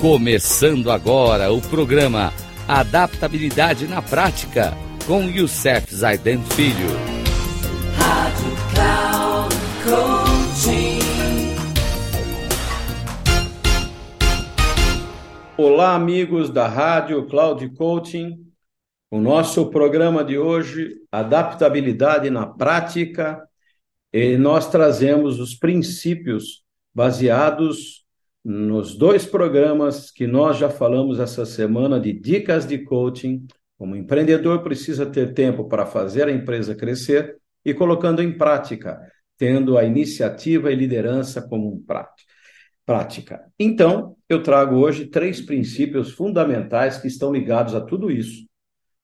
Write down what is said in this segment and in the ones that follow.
Começando agora o programa Adaptabilidade na Prática com Youssef Zaiden Filho. Rádio Cloud Coaching. Olá, amigos da Rádio Cloud Coaching. O nosso programa de hoje, Adaptabilidade na Prática, e nós trazemos os princípios baseados nos dois programas que nós já falamos essa semana de dicas de coaching, como empreendedor precisa ter tempo para fazer a empresa crescer e colocando em prática, tendo a iniciativa e liderança como prática. Então, eu trago hoje três princípios fundamentais que estão ligados a tudo isso.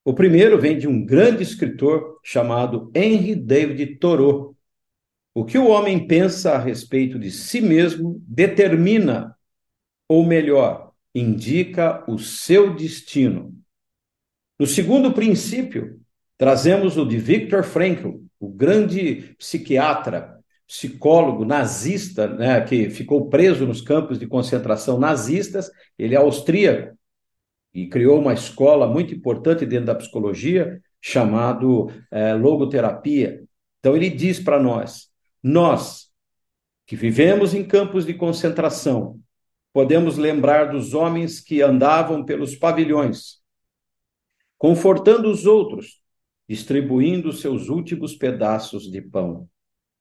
O primeiro vem de um grande escritor chamado Henry David Thoreau, o que o homem pensa a respeito de si mesmo determina, ou melhor, indica o seu destino. No segundo princípio, trazemos o de Viktor Frankl, o grande psiquiatra, psicólogo nazista, né, que ficou preso nos campos de concentração nazistas. Ele é austríaco e criou uma escola muito importante dentro da psicologia, chamado é, logoterapia. Então ele diz para nós nós, que vivemos em campos de concentração, podemos lembrar dos homens que andavam pelos pavilhões, confortando os outros, distribuindo seus últimos pedaços de pão.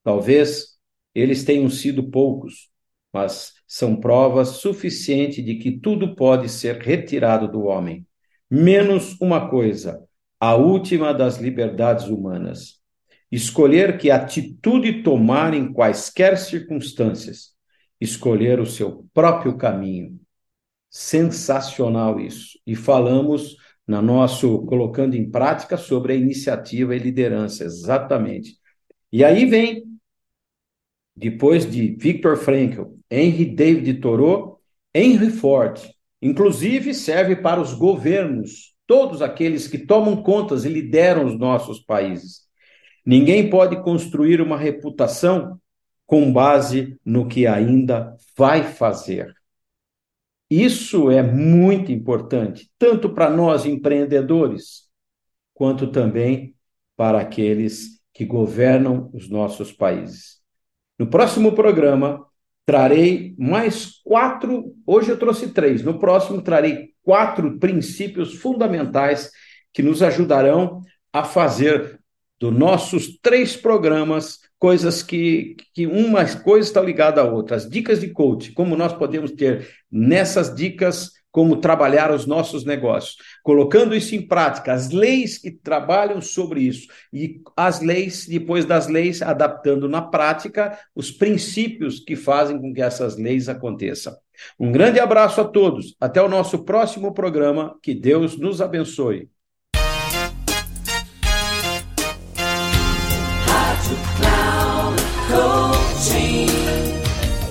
Talvez eles tenham sido poucos, mas são provas suficientes de que tudo pode ser retirado do homem, menos uma coisa, a última das liberdades humanas, escolher que atitude tomar em quaisquer circunstâncias, escolher o seu próprio caminho. Sensacional isso. E falamos na nosso colocando em prática sobre a iniciativa e liderança, exatamente. E aí vem depois de Viktor Frankl, Henry David Thoreau, Henry Ford, inclusive serve para os governos, todos aqueles que tomam contas e lideram os nossos países. Ninguém pode construir uma reputação com base no que ainda vai fazer. Isso é muito importante, tanto para nós empreendedores, quanto também para aqueles que governam os nossos países. No próximo programa, trarei mais quatro. Hoje eu trouxe três, no próximo, trarei quatro princípios fundamentais que nos ajudarão a fazer dos nossos três programas, coisas que, que uma coisa está ligada à outra. As dicas de coach, como nós podemos ter nessas dicas como trabalhar os nossos negócios, colocando isso em prática, as leis que trabalham sobre isso e as leis, depois das leis, adaptando na prática os princípios que fazem com que essas leis aconteçam. Um grande abraço a todos, até o nosso próximo programa, que Deus nos abençoe.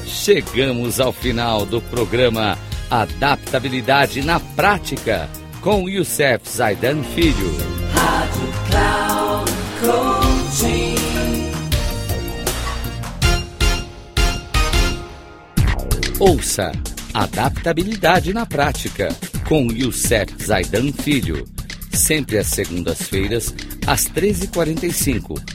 Chegamos ao final do programa Adaptabilidade na Prática com Youssef Zaidan Filho. Rádio Cloud. Ouça Adaptabilidade na Prática com Youssef Zaidan Filho. Sempre às segundas-feiras, às 13h45